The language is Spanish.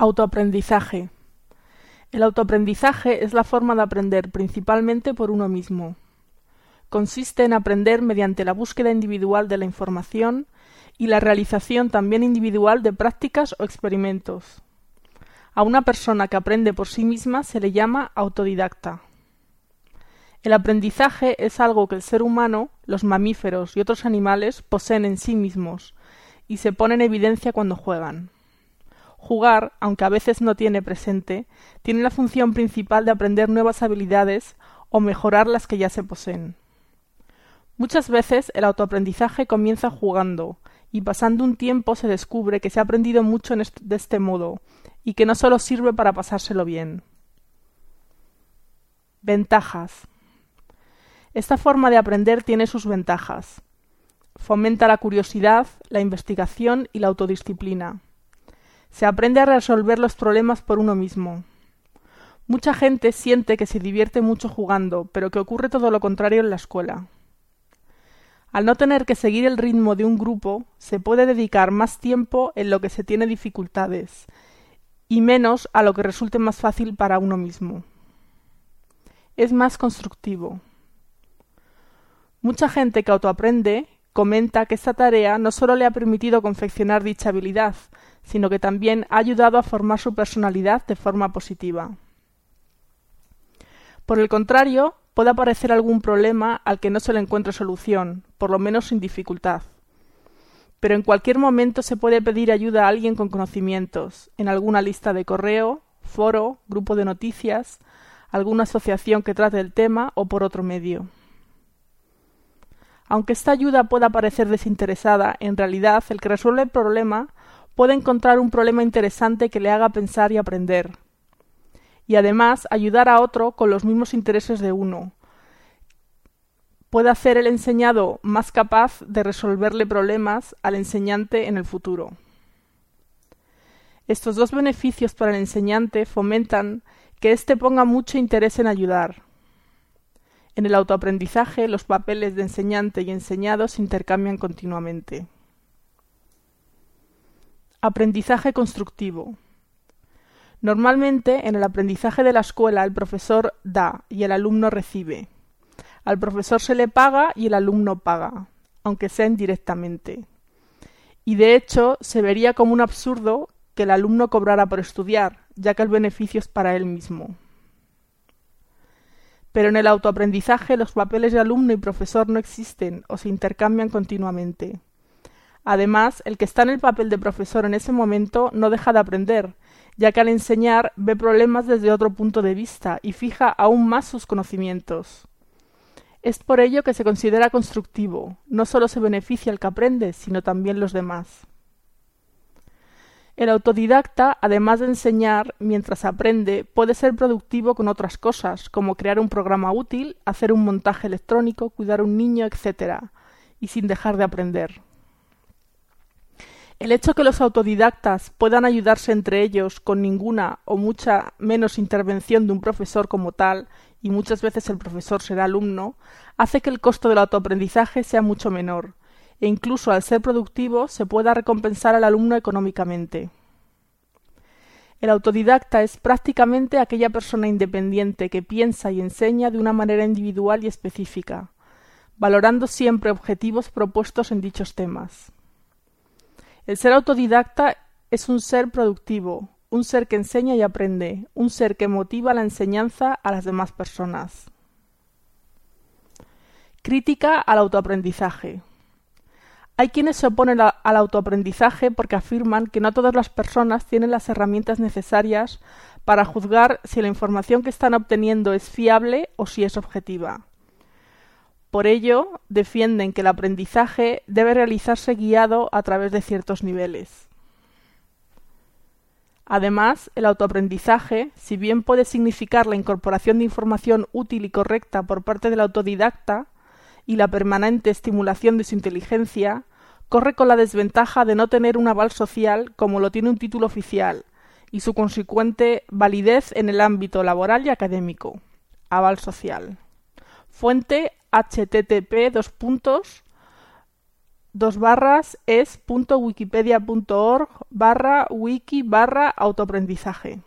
Autoaprendizaje. El autoaprendizaje es la forma de aprender principalmente por uno mismo. Consiste en aprender mediante la búsqueda individual de la información y la realización también individual de prácticas o experimentos. A una persona que aprende por sí misma se le llama autodidacta. El aprendizaje es algo que el ser humano, los mamíferos y otros animales poseen en sí mismos y se pone en evidencia cuando juegan. Jugar, aunque a veces no tiene presente, tiene la función principal de aprender nuevas habilidades o mejorar las que ya se poseen. Muchas veces el autoaprendizaje comienza jugando, y pasando un tiempo se descubre que se ha aprendido mucho de este modo, y que no solo sirve para pasárselo bien. Ventajas. Esta forma de aprender tiene sus ventajas. Fomenta la curiosidad, la investigación y la autodisciplina. Se aprende a resolver los problemas por uno mismo. Mucha gente siente que se divierte mucho jugando, pero que ocurre todo lo contrario en la escuela. Al no tener que seguir el ritmo de un grupo, se puede dedicar más tiempo en lo que se tiene dificultades y menos a lo que resulte más fácil para uno mismo. Es más constructivo. Mucha gente que autoaprende comenta que esta tarea no solo le ha permitido confeccionar dicha habilidad, sino que también ha ayudado a formar su personalidad de forma positiva. Por el contrario, puede aparecer algún problema al que no se le encuentre solución, por lo menos sin dificultad. Pero en cualquier momento se puede pedir ayuda a alguien con conocimientos, en alguna lista de correo, foro, grupo de noticias, alguna asociación que trate el tema o por otro medio. Aunque esta ayuda pueda parecer desinteresada, en realidad el que resuelve el problema puede encontrar un problema interesante que le haga pensar y aprender. Y además ayudar a otro con los mismos intereses de uno. Puede hacer el enseñado más capaz de resolverle problemas al enseñante en el futuro. Estos dos beneficios para el enseñante fomentan que éste ponga mucho interés en ayudar. En el autoaprendizaje los papeles de enseñante y enseñado se intercambian continuamente. Aprendizaje constructivo. Normalmente en el aprendizaje de la escuela el profesor da y el alumno recibe. Al profesor se le paga y el alumno paga, aunque sea indirectamente. Y de hecho se vería como un absurdo que el alumno cobrara por estudiar, ya que el beneficio es para él mismo. Pero en el autoaprendizaje los papeles de alumno y profesor no existen o se intercambian continuamente. Además, el que está en el papel de profesor en ese momento no deja de aprender, ya que al enseñar ve problemas desde otro punto de vista y fija aún más sus conocimientos. Es por ello que se considera constructivo, no solo se beneficia el que aprende, sino también los demás. El autodidacta, además de enseñar mientras aprende, puede ser productivo con otras cosas, como crear un programa útil, hacer un montaje electrónico, cuidar a un niño, etc., y sin dejar de aprender. El hecho que los autodidactas puedan ayudarse entre ellos con ninguna o mucha menos intervención de un profesor como tal, y muchas veces el profesor será alumno, hace que el costo del autoaprendizaje sea mucho menor, e incluso al ser productivo se pueda recompensar al alumno económicamente. El autodidacta es prácticamente aquella persona independiente que piensa y enseña de una manera individual y específica, valorando siempre objetivos propuestos en dichos temas. El ser autodidacta es un ser productivo, un ser que enseña y aprende, un ser que motiva la enseñanza a las demás personas. Crítica al autoaprendizaje. Hay quienes se oponen al autoaprendizaje porque afirman que no todas las personas tienen las herramientas necesarias para juzgar si la información que están obteniendo es fiable o si es objetiva. Por ello, defienden que el aprendizaje debe realizarse guiado a través de ciertos niveles. Además, el autoaprendizaje, si bien puede significar la incorporación de información útil y correcta por parte del autodidacta y la permanente estimulación de su inteligencia, corre con la desventaja de no tener un aval social como lo tiene un título oficial y su consecuente validez en el ámbito laboral y académico. Aval social. Fuente http dos puntos dos barras es.wikipedia.org barra wiki barra autoaprendizaje.